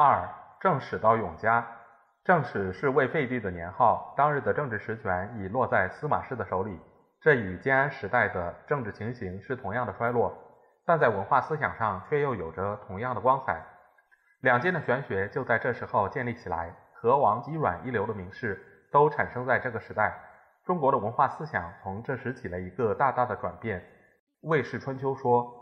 二，正史到永嘉。正史是魏废帝的年号，当日的政治实权已落在司马氏的手里，这与建安时代的政治情形是同样的衰落，但在文化思想上却又有着同样的光彩。两晋的玄学就在这时候建立起来，河王姬阮一流的名士都产生在这个时代。中国的文化思想从这时起了一个大大的转变。《魏氏春秋》说：“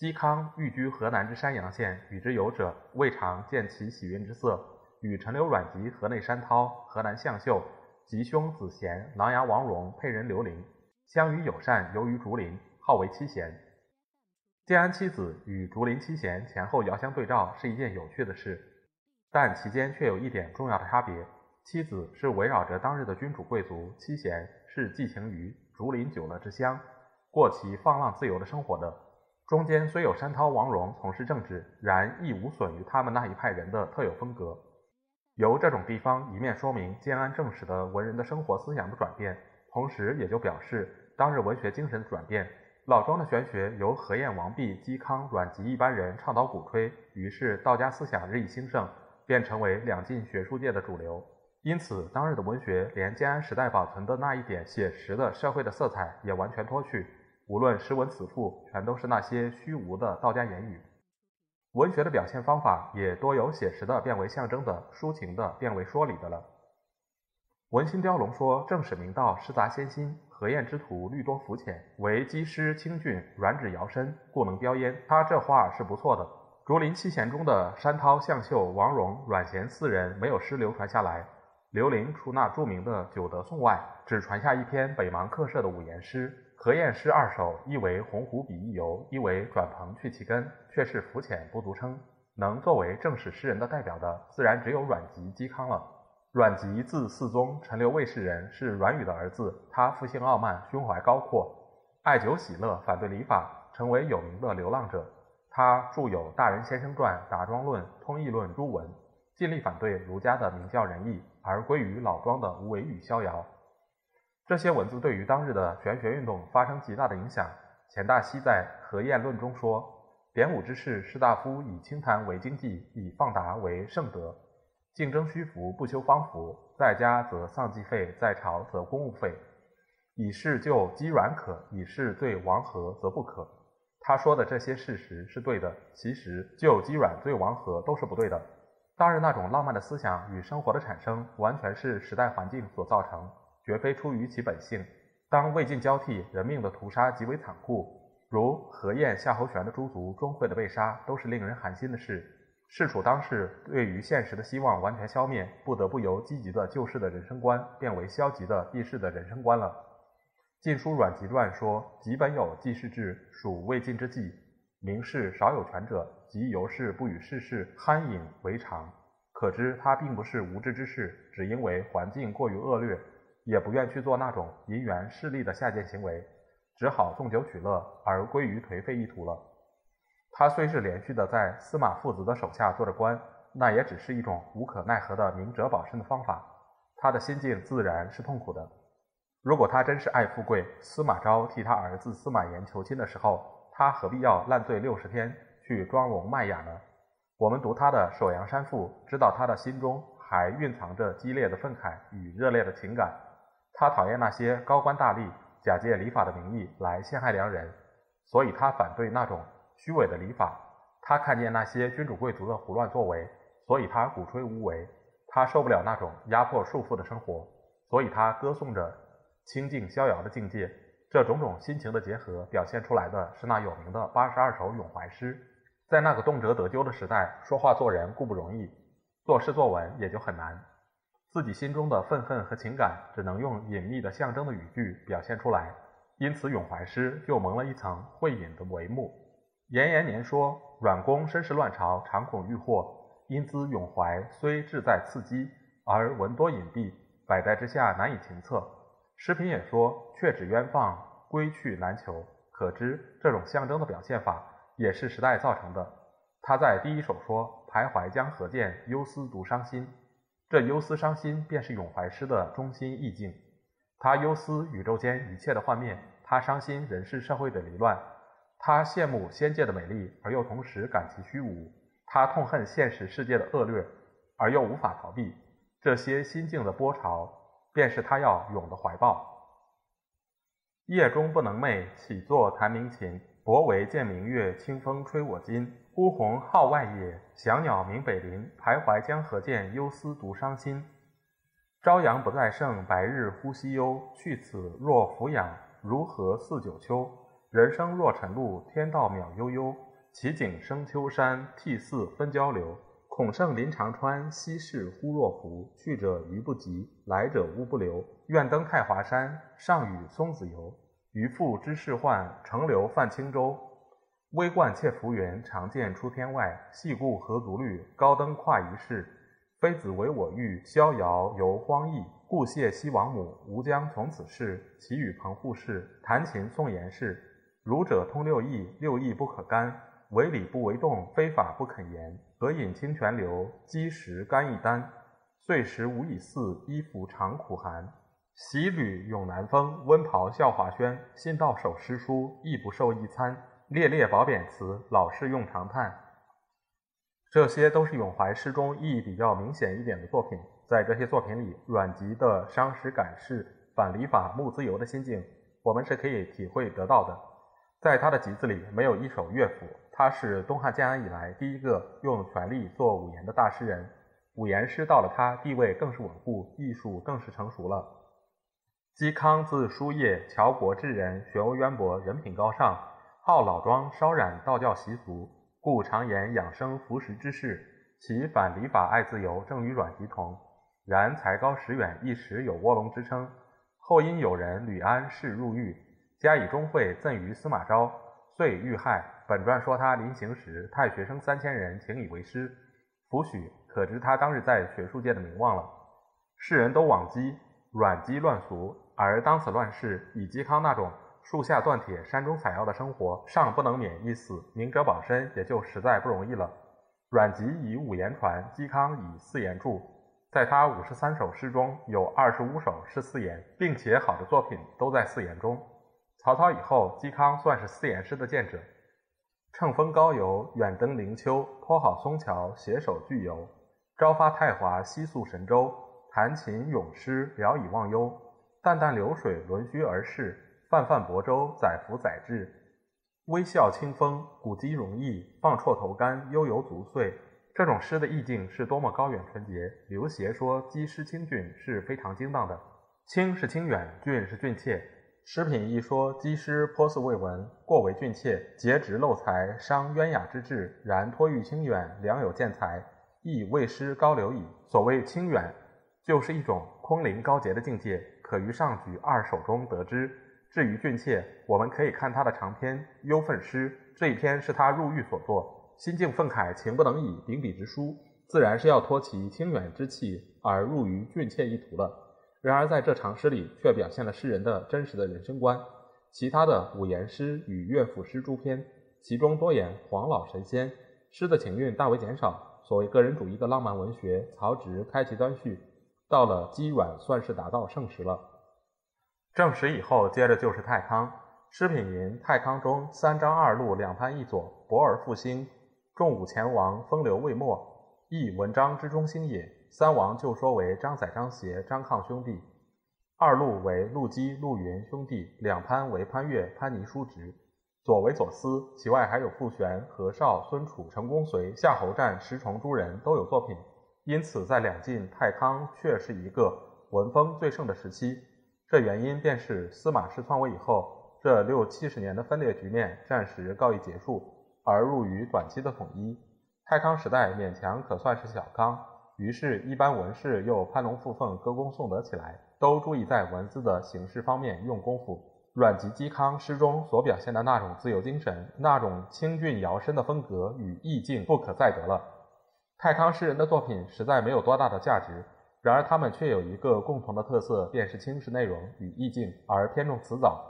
嵇康寓居河南之山阳县，与之游者，未尝见其喜运之色。与陈留阮籍河内山涛、河南向秀、吉兄子贤、琅琊王戎沛人刘伶，相与友善，游于竹林，号为七贤。建安七子与竹林七贤前后遥相对照，是一件有趣的事。但其间却有一点重要的差别：七子是围绕着当日的君主贵族，七贤是寄情于竹林酒乐之乡。”过其放浪自由的生活的，中间虽有山涛、王戎从事政治，然亦无损于他们那一派人的特有风格。由这种地方一面说明建安正史的文人的生活思想的转变，同时也就表示当日文学精神的转变。老庄的玄学由何晏、王弼、嵇康、阮籍一般人倡导鼓吹，于是道家思想日益兴盛，便成为两晋学术界的主流。因此，当日的文学连建安时代保存的那一点写实的社会的色彩也完全脱去。无论诗文词赋，全都是那些虚无的道家言语。文学的表现方法也多由写实的变为象征的，抒情的变为说理的了。文心雕龙说：“正史明道诗杂先心，何晏之徒虑多浮浅，唯机师清俊，软指摇身，故能标焉。”他这话是不错的。竹林七贤中的山涛、向秀、王戎、阮咸四人没有诗流传下来，刘伶除那著名的《九德颂》外，只传下一篇北邙客舍的五言诗。何晏诗二首，一为鸿鹄比翼游，一为转蓬去其根，却是浮浅不足称。能作为正史诗人的代表的，自然只有阮籍、嵇康了。阮籍字嗣宗，陈留卫士人，是阮宇的儿子。他复性傲慢，胸怀高阔，爱酒喜乐，反对礼法，成为有名的流浪者。他著有《大人先生传》《达庄论》《通义论》诸文，尽力反对儒家的明教仁义，而归于老庄的无为与逍遥。这些文字对于当日的玄学运动发生极大的影响。钱大熙在《何晏论》中说：“典武之士士大夫以清谈为经济，以放达为圣德。竞争虚浮，不修方服，在家则丧祭费，在朝则公务费。以是就积软可，以是对王和则不可。”他说的这些事实是对的，其实就积软对王和都是不对的。当日那种浪漫的思想与生活的产生，完全是时代环境所造成。绝非出于其本性。当魏晋交替，人命的屠杀极为残酷，如何晏、夏侯玄的诸族钟会的被杀，都是令人寒心的事。事处当世，对于现实的希望完全消灭，不得不由积极的救世的人生观，变为消极的避世的人生观了。《晋书·阮籍传》说：“己本有济世志，属魏晋之际。名士少有权者，即由是不与世事酣饮为常。可知他并不是无知之士，只因为环境过于恶劣。”也不愿去做那种银元势利的下贱行为，只好纵酒取乐，而归于颓废一途了。他虽是连续的在司马父子的手下做着官，那也只是一种无可奈何的明哲保身的方法。他的心境自然是痛苦的。如果他真是爱富贵，司马昭替他儿子司马炎求亲的时候，他何必要烂醉六十天去装聋卖哑呢？我们读他的《首阳山赋》，知道他的心中还蕴藏着激烈的愤慨与热烈的情感。他讨厌那些高官大吏假借礼法的名义来陷害良人，所以他反对那种虚伪的礼法。他看见那些君主贵族的胡乱作为，所以他鼓吹无为。他受不了那种压迫束缚的生活，所以他歌颂着清静逍遥的境界。这种种心情的结合，表现出来的是那有名的八十二首咏怀诗。在那个动辄得咎的时代，说话做人固不容易，做事作文也就很难。自己心中的愤恨和情感，只能用隐秘的象征的语句表现出来，因此咏怀诗就蒙了一层晦隐的帷幕。严延年说：“阮公身世乱朝，常恐遇祸，因兹咏怀虽志在刺激，而文多隐蔽，百代之下难以情测。诗品也说：“却只冤放，归去难求。”可知这种象征的表现法也是时代造成的。他在第一首说：“徘徊江河见，忧思独伤心。”这忧思伤心便是咏怀诗的中心意境。他忧思宇宙间一切的幻灭，他伤心人世社会的离乱，他羡慕仙界的美丽，而又同时感其虚无。他痛恨现实世界的恶劣，而又无法逃避。这些心境的波潮，便是他要咏的怀抱。夜中不能寐，起坐弹鸣琴。薄帷见明月，清风吹我襟。孤鸿号外野，翔鸟鸣北林。徘徊江河间，忧思独伤心。朝阳不再盛，白日忽西幽。去此若俯仰，如何似九秋？人生若晨露，天道渺悠悠。奇景生秋山，涕泗分交流。孔圣临长川，昔事忽若浮。去者余不及，来者吾不留。愿登太华山，上与松子游。渔父知世宦，乘流泛轻舟。微冠窃浮云，长剑出天外。细顾何足虑，高登跨一世。妃子唯我欲，逍遥游荒逸。故谢西王母，吾将从此事。其与彭护士，弹琴诵言事。儒者通六艺，六艺不可干。为礼不为动，非法不肯言。何饮清泉流，积食甘一丹。岁时无以似，衣服常苦寒。习履咏南风，温袍笑华轩。信到手诗书，亦不受一餐。列列褒贬词，老是用长叹。这些都是咏怀诗中意义比较明显一点的作品。在这些作品里，阮籍的伤时感事、反礼法、慕自由的心境，我们是可以体会得到的。在他的集子里，没有一首乐府。他是东汉建安以来第一个用权力做五言的大诗人，五言诗到了他地位更是稳固，艺术更是成熟了。嵇康字叔夜，乔国智人，学问渊博，人品高尚，好老庄，稍染道教习俗，故常言养生服食之事。其反礼法爱自由，正与阮籍同。然才高识远，一时有卧龙之称。后因有人吕安仕入狱，加以钟会赠于司马昭，遂遇害。本传说他临行时，太学生三千人，请以为师，抚许，可知他当日在学术界的名望了。世人都往讥阮籍乱俗，而当此乱世，以嵇康那种树下断铁、山中采药的生活，尚不能免一死，明哲保身也就实在不容易了。阮籍以五言传，嵇康以四言著，在他五十三首诗中有二十五首是四言，并且好的作品都在四言中。曹操以后，嵇康算是四言诗的见者。乘风高游，远登灵丘，托好松桥，携手巨游。朝发太华，夕宿神州。弹琴咏诗，聊以忘忧。淡淡流水，轮虚而逝；泛泛薄舟，载浮载滞。微笑清风，古今容易；放绰头竿，悠游足岁。这种诗的意境是多么高远纯洁！刘勰说：“积诗清俊”是非常精当的。清是清远，俊是俊切。诗品一说，积诗颇似未闻，过为俊切，节直漏才，伤渊雅之志。然托育清远，良有见才，亦谓诗高流矣。所谓清远，就是一种空灵高洁的境界，可于上举二首中得知。至于俊妾，我们可以看他的长篇《忧愤诗》，这一篇是他入狱所作，心境愤慨，情不能已，秉笔直书，自然是要托其清远之气而入于俊妾一途了。然而，在这长诗里，却表现了诗人的真实的人生观。其他的五言诗与乐府诗诸篇，其中多言黄老神仙，诗的情韵大为减少。所谓个人主义的浪漫文学，曹植开其端绪，到了嵇阮，算是达到盛时了。正史以后，接着就是太康。诗品云：太康中，三张二路，两潘一左，博而复兴，众武前王，风流未没，亦文章之中心也。三王就说为张载、张协、张抗兄弟；二陆为陆机、陆云兄弟；两潘为潘岳、潘尼叔侄；左为左思，其外还有傅玄、何绍、孙楚、陈公遂、夏侯湛、石崇诸人都有作品。因此，在两晋，太康却是一个文风最盛的时期。这原因便是司马氏篡位以后，这六七十年的分裂局面暂时告一结束，而入于短期的统一。太康时代勉强可算是小康。于是，一般文士又攀龙附凤、歌功颂德起来，都注意在文字的形式方面用功夫。阮籍、嵇康诗中所表现的那种自由精神、那种清俊摇身的风格与意境，不可再得了。太康诗人的作品实在没有多大的价值，然而他们却有一个共同的特色，便是轻视内容与意境，而偏重辞藻，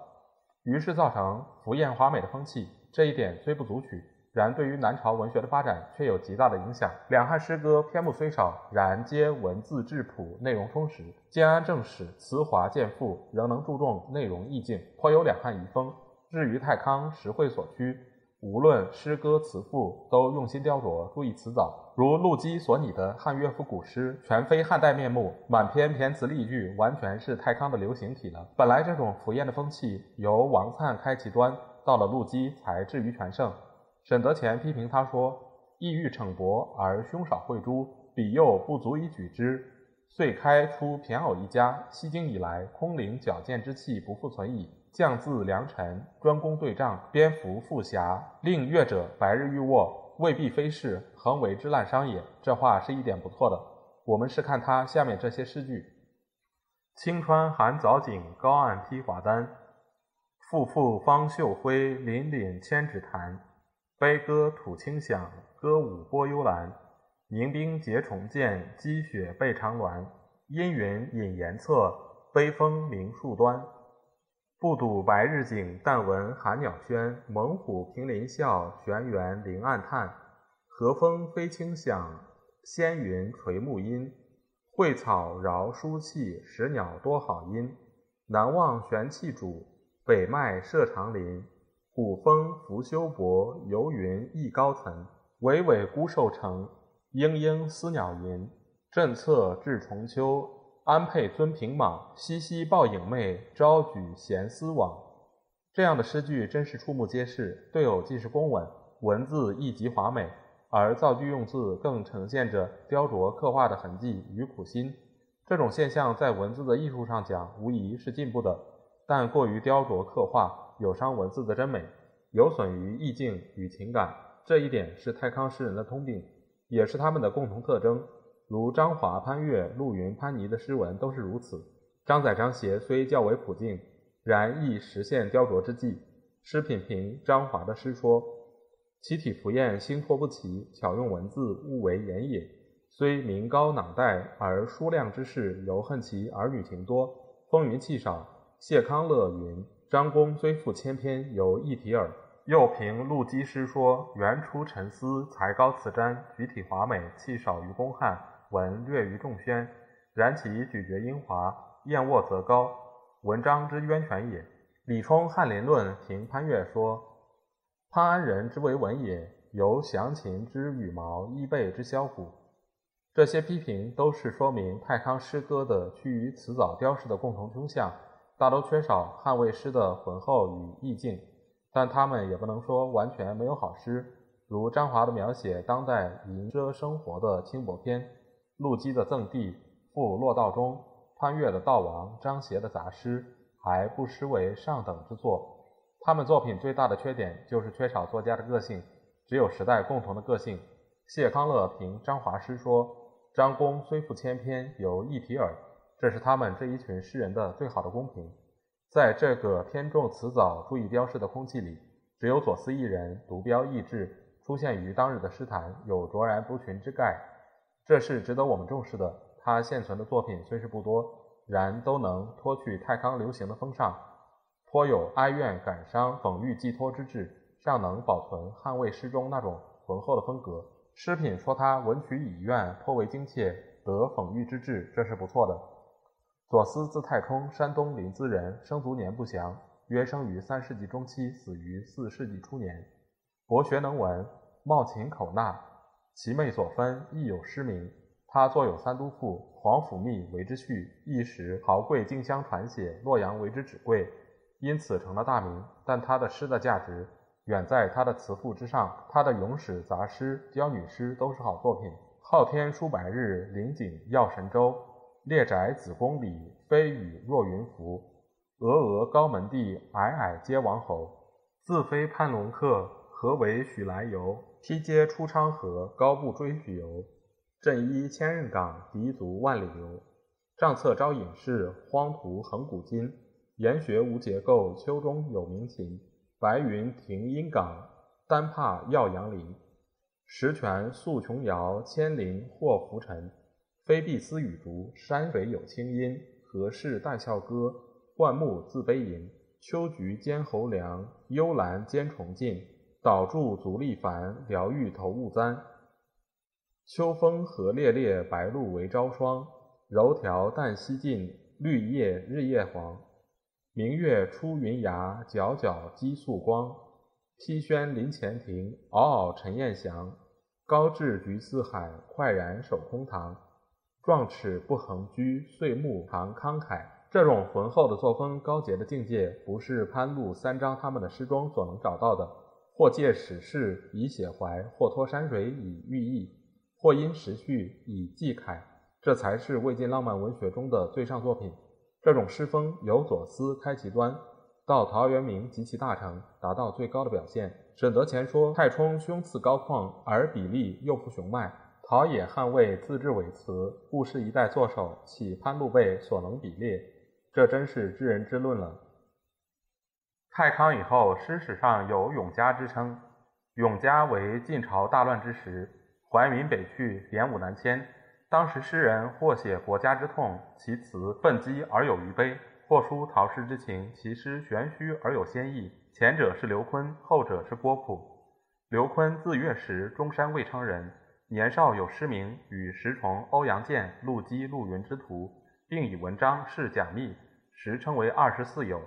于是造成浮艳华美的风气。这一点虽不足取，然对于南朝文学的发展却有极大的影响。两汉诗歌篇目虽少，然皆文字质朴，内容充实，建安正史，词华见富，仍能注重内容意境，颇有两汉遗风。至于太康实会所趋。无论诗歌词赋，都用心雕琢，注意词藻。如陆机所拟的汉乐府古诗，全非汉代面目，满篇骈词例句，完全是太康的流行体了。本来这种浮艳的风气，由王粲开其端，到了陆机才至于全盛。沈德潜批评他说：“意欲逞博而胸少慧珠，彼又不足以举之，遂开出骈偶一家。西京以来，空灵矫健之气不复存矣。”将字良臣，专攻对仗，蝙蝠复侠，令乐者白日欲卧，未必非是，恒为之滥觞也。这话是一点不错的。我们是看他下面这些诗句：青川含藻井，高岸披华丹。复复方秀辉，凛凛千尺潭。悲歌吐清响，歌舞拨幽兰。凝冰结重剑，积雪备长峦。阴云隐岩侧，悲风鸣树端。不睹白日景，但闻寒鸟喧。猛虎凭林啸，玄猿灵暗叹。和风飞清响，仙云垂暮阴。蕙草饶舒气，石鸟多好音。南望玄气主，北迈射长林。古风拂修薄，游云逸高层。巍巍孤兽城，嘤嘤思鸟吟。震策至重秋。安配尊平蟒，西溪抱影媚，朝举闲思往。这样的诗句真是触目皆是，对偶既是工文，文字亦极华美，而造句用字更呈现着雕琢刻画的痕迹与苦心。这种现象在文字的艺术上讲，无疑是进步的，但过于雕琢刻画，有伤文字的真美，有损于意境与情感。这一点是太康诗人的通病，也是他们的共同特征。如张华、潘岳、陆云、潘尼的诗文都是如此。张载、张协虽较为朴静，然亦实现雕琢之际。诗品评张华的诗说：“其体浮艳，心托不齐，巧用文字，物为言也。虽名高囊袋，而书亮之士犹恨其儿女情多，风云气少。”谢康乐云：“张公虽赋千篇，犹一体耳。”又评陆机诗说：“原出沉思，才高辞瞻，举体华美，气少于公汉。”文略于众宣，然其咀嚼英华，燕卧则高，文章之渊泉也。李冲《翰林论》评潘岳说：“潘安人之为文也，犹详琴之羽毛，衣背之箫骨。”这些批评都是说明太康诗歌的趋于辞藻雕饰的共同倾向，大都缺少汉魏诗的浑厚与意境。但他们也不能说完全没有好诗，如张华的描写当代吟遮生活的轻薄篇。陆机的赠地赋洛道中，潘岳的道王，张协的杂诗，还不失为上等之作。他们作品最大的缺点就是缺少作家的个性，只有时代共同的个性。谢康乐评张华诗说：“张公虽赋千篇，犹一体耳。”这是他们这一群诗人的最好的公平。在这个偏重辞藻、注意标示的空气里，只有左思一人独标异志，出现于当日的诗坛，有卓然不群之概。这是值得我们重视的。他现存的作品虽是不多，然都能脱去太康流行的风尚，颇有哀怨感伤、讽喻寄托之志，尚能保存汉魏诗中那种浑厚的风格。诗品说他文曲以怨，颇为精切，得讽喻之志，这是不错的。左思字太冲，山东临淄人，生卒年不详，约生于三世纪中期，死于四世纪初年。博学能文，貌琴口纳。其妹所分亦有诗名，他作有《三都赋》，皇甫谧为之序，一时豪贵竞相传写，洛阳为之纸贵，因此成了大名。但他的诗的价值远在他的词赋之上，他的咏史杂诗、教女诗都是好作品。昊天书白日，灵景耀神州。列宅子宫里，飞羽若云浮。峨峨高门第，矮矮皆王侯。自非攀龙客，何为许来游？披阶出昌河，高步追许由。振衣千仞岗，氐足万里流。帐侧招隐士，荒途横古今。岩穴无结构，丘中有鸣禽。白云停阴岗，丹帕耀阳林。石泉宿琼瑶，千林或浮沉。非碧丝雨竹，山水有清音。何事待笑歌？灌木自悲吟。秋菊兼侯梁，幽兰兼重晋。岛柱足力繁，疗愈头雾簪。秋风何烈烈，白露为朝霜。柔条淡溪尽，绿叶日夜黄。明月出云崖，皎皎积素光。披轩临前庭，嗷嗷沉雁翔。高至菊四海，快然守空堂。壮齿不横居，岁暮常慷慨。这种浑厚的作风、高洁的境界，不是潘陆、三章他们的诗中所能找到的。或借史事以写怀，或托山水以寓意，或因时序以寄慨，这才是魏晋浪漫文学中的最上作品。这种诗风由左思开其端，到陶渊明及其大成，达到最高的表现。沈德潜说：“太冲胸次高旷，而比例又不雄迈；陶冶汉魏，自制伪词，故是一代作手，岂潘陆辈所能比列？”这真是知人之论了。太康以后，诗史上有永嘉之称。永嘉为晋朝大乱之时，怀民北去，典武南迁。当时诗人或写国家之痛，其词愤激而有余悲；或抒陶氏之情，其诗玄虚而有仙意。前者是刘琨，后者是郭璞。刘琨字月石，中山魏昌人。年少有诗名，与石崇、欧阳剑、陆机、陆云之徒。并以文章示贾密，时称为二十四友。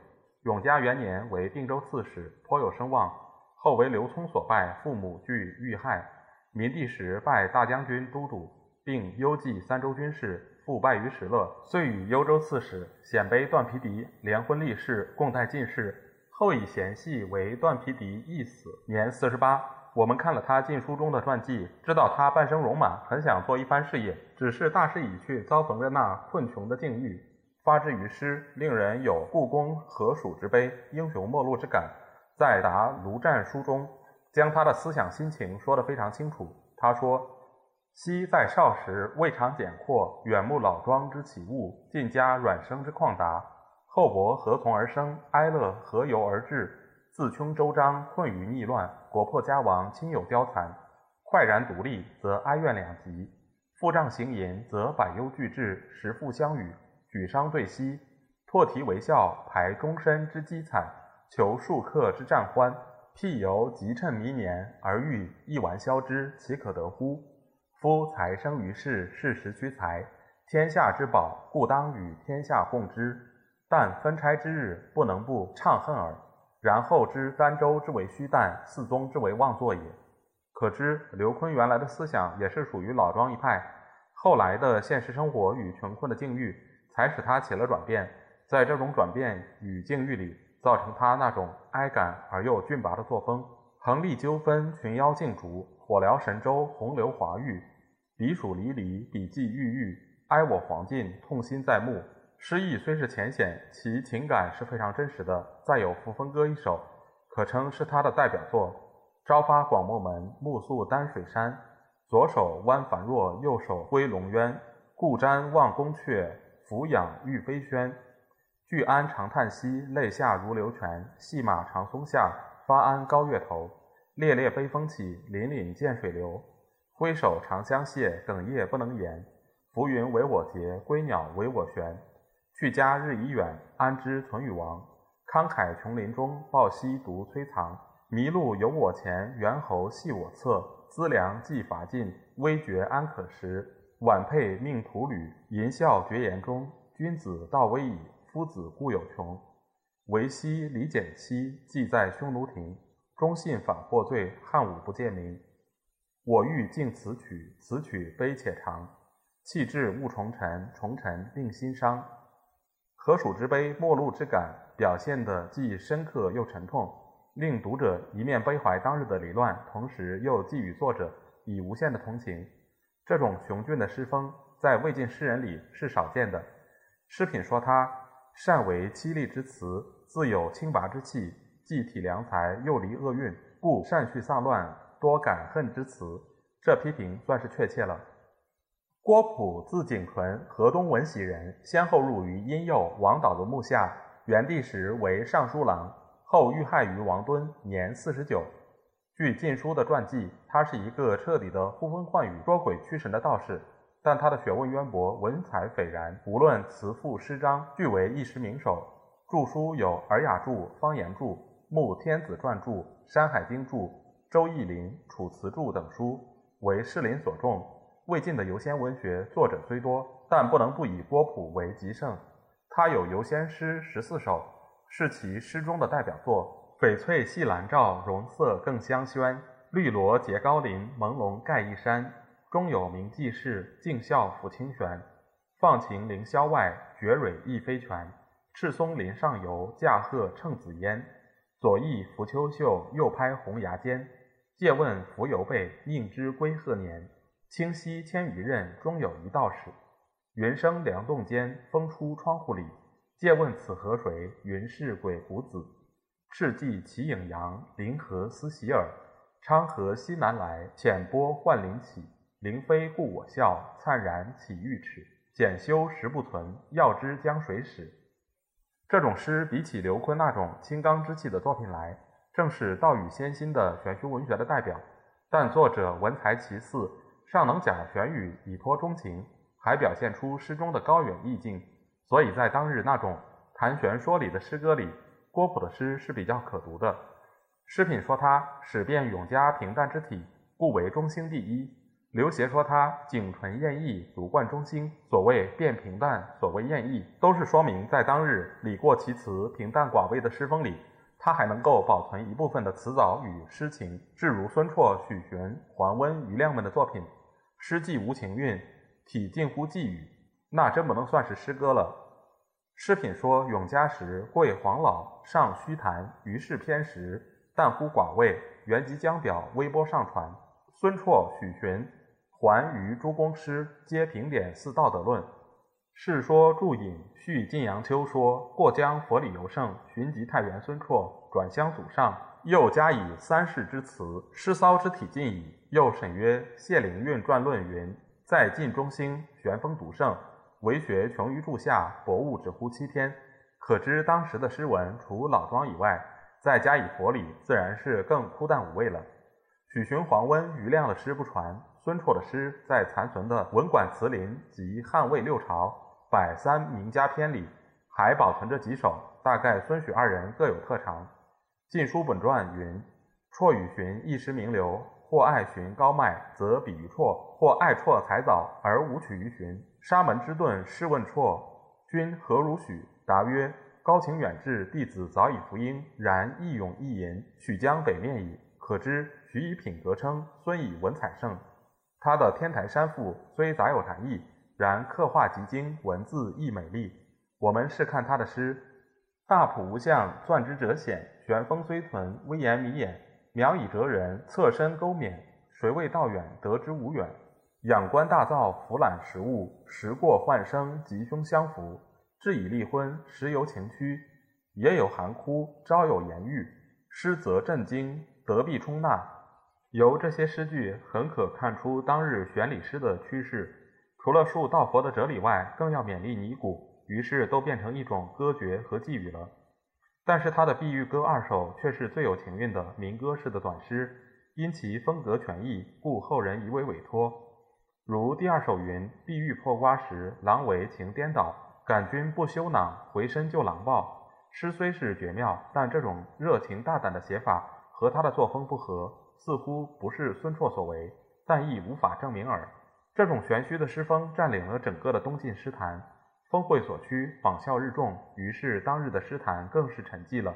永嘉元年为并州刺史，颇有声望。后为刘聪所败，父母俱遇害。明帝时拜大将军、都督，并幽蓟三州军事，复败于石勒，遂与幽州刺史，鲜卑段皮迪，联婚立誓，共戴进士。后以贤系为段皮迪缢死，年四十八。我们看了他禁书中的传记，知道他半生戎马，很想做一番事业，只是大势已去，遭逢着那困穷的境遇，发之于诗，令人有故宫何属之悲，英雄末路之感。在答卢战书中，将他的思想心情说得非常清楚。他说：“昔在少时，未尝简阔，远目老庄之起物，尽加软生之旷达。厚薄何从而生？哀乐何由而至？”自穷周章，困于逆乱，国破家亡，亲友凋残。快然独立，则哀怨两极；负杖行吟，则百忧俱至，时复相与，举觞对兮，破涕为笑，排终身之积惨，求数客之战欢。譬犹急趁弥年，而欲一玩消之，岂可得乎？夫财生于世，世时屈财，天下之宝，故当与天下共之。但分差之日，不能不怅恨耳。然后知儋州之为虚诞，四宗之为妄作也。可知刘琨原来的思想也是属于老庄一派，后来的现实生活与穷困的境遇，才使他起了转变。在这种转变与境遇里，造成他那种哀感而又峻拔的作风。横立纠纷，群妖竞逐；火燎神州，洪流华域。彼黍离离，彼稷郁郁。哀我黄尽，痛心在目。诗意虽是浅显，其情感是非常真实的。再有《扶风歌》一首，可称是他的代表作。朝发广漠门，暮宿丹水山。左手弯繁若，右手挥龙渊。顾瞻望宫阙，俯仰欲飞轩。聚安长叹息，泪下如流泉。细马长松下，发鞍高月头。烈烈悲风起，凛凛涧水流。挥手长相谢，哽咽不能言。浮云为我结，归鸟为我旋。去家日已远，安知存与亡？慷慨琼林中，抱膝独摧藏。麋鹿有我前，猿猴系我侧。资粮既乏尽，危绝安可食？晚佩命徒履，淫笑绝言中。君子道危矣，夫子固有穷。维昔李简妻，寄在匈奴庭。忠信反获罪，汉武不见名。我欲尽此曲，此曲悲且长。弃置勿重尘，重尘令心伤。何属之悲，陌路之感，表现的既深刻又沉痛，令读者一面悲怀当日的离乱，同时又寄予作者以无限的同情。这种雄峻的诗风，在魏晋诗人里是少见的。诗品说他善为凄厉之词，自有清拔之气，既体良才，又离厄运，故善叙丧乱，多感恨之词。这批评算是确切了。郭璞，字景纯，河东闻喜人，先后入于殷右、王导的幕下。元帝时为尚书郎，后遇害于王敦，年四十九。据《晋书》的传记，他是一个彻底的呼风唤雨、捉鬼驱神的道士，但他的学问渊博，文采斐然，无论词赋诗章，俱为一时名手。著书有《尔雅》著、《方言著》、《穆天子传著》、《山海经著》、《周易林》、《楚辞著》等书，为士林所重。魏晋的游仙文学作者虽多，但不能不以郭璞为极盛。他有游仙诗十四首，是其诗中的代表作。翡翠系兰罩，容色更香轩；绿萝结高林，朦胧盖一山。中有名记事，静笑抚清泉。放晴凌霄外，绝蕊亦非泉。赤松林上游，驾鹤乘紫烟。左翼拂秋袖，右拍红崖间。借问浮游辈，宁知归鹤年？清溪千余仞，中有一道士。云生梁洞间，风出窗户里。借问此河水？云是鬼谷子。赤骥齐影扬，临河思洗耳。昌河西南来，浅波唤林起。灵飞故我笑，灿然起玉齿。简修实不存，要知江水始。这种诗比起刘琨那种清刚之气的作品来，正是道语先心的玄虚文学的代表。但作者文才奇次，尚能假玄语以托钟情，还表现出诗中的高远意境，所以在当日那种谈玄说理的诗歌里，郭璞的诗是比较可读的。诗品说他始变永嘉平淡之体，故为中兴第一。刘勰说他景纯艳逸，独冠中兴。所谓变平淡，所谓艳逸，都是说明在当日理过其词、平淡寡味的诗风里，他还能够保存一部分的词藻与诗情。至如孙绰、许玄、桓温、余亮们的作品，诗既无情韵，体近乎寄语，那真不能算是诗歌了。诗品说永嘉时，贵黄老，尚虚谈，于是偏食，淡乎寡味，原即将表，微波上传。孙绰、许询。还于诸公诗，皆评点似道德论。《世说注引》续晋阳秋说：过江佛理尤盛，寻及太原孙绰，转乡祖上，又加以三世之词，诗骚之体尽矣。又审曰：谢灵运传论云，在晋中兴，玄风独盛，为学穷于柱下，博物只乎七天。可知当时的诗文，除老庄以外，再加以佛理，自然是更枯淡无味了。许询、黄温、余亮的诗不传。孙绰的诗在残存的《文馆词林》及汉魏六朝百三名家篇里还保存着几首，大概孙许二人各有特长。《晋书本传》云：“绰与荀一时名流，或爱荀高迈，则比于绰；或爱绰才早，而无取于荀。”沙门之遁试问绰：“君何如许？”答曰：“高情远志，弟子早已服膺，然义勇义淫，许将北面矣。”可知许以品格称，孙以文采胜。他的《天台山赋》虽杂有禅意，然刻画极精，文字亦美丽。我们试看他的诗：大朴无相，钻之者显；玄风虽存，微言迷眼。渺以哲人，侧身钩冕。谁谓道远，得之无远？仰观大造，俯览实物。时过幻生，吉凶相符。至以立婚，时有情趣，也有含哭，朝有言喻。失则震惊，得必充纳。由这些诗句很可看出当日玄理诗的趋势，除了述道佛的哲理外，更要勉励尼古，于是都变成一种歌诀和寄语了。但是他的《碧玉歌二首》却是最有情韵的民歌式的短诗，因其风格全异，故后人以为委托。如第二首云：“碧玉破瓜时，郎为情颠倒，感君不羞囊，回身就狼抱。”诗虽是绝妙，但这种热情大胆的写法和他的作风不合。似乎不是孙绰所为，但亦无法证明耳。这种玄虚的诗风占领了整个的东晋诗坛，风会所趋，仿效日众，于是当日的诗坛更是沉寂了。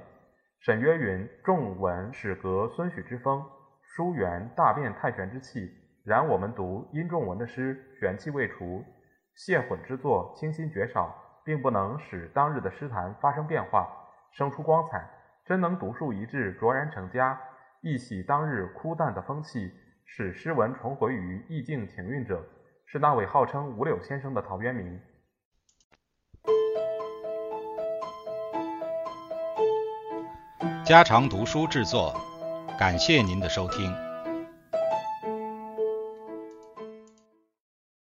沈约云：“众文始革孙许之风，书源大变太玄之气。然我们读殷仲文的诗，玄气未除，谢混之作清新绝少，并不能使当日的诗坛发生变化，生出光彩。真能独树一帜，卓然成家。”一洗当日枯淡的风气，使诗文重回于意境情韵者，是那位号称五柳先生的陶渊明。家常读书制作，感谢您的收听。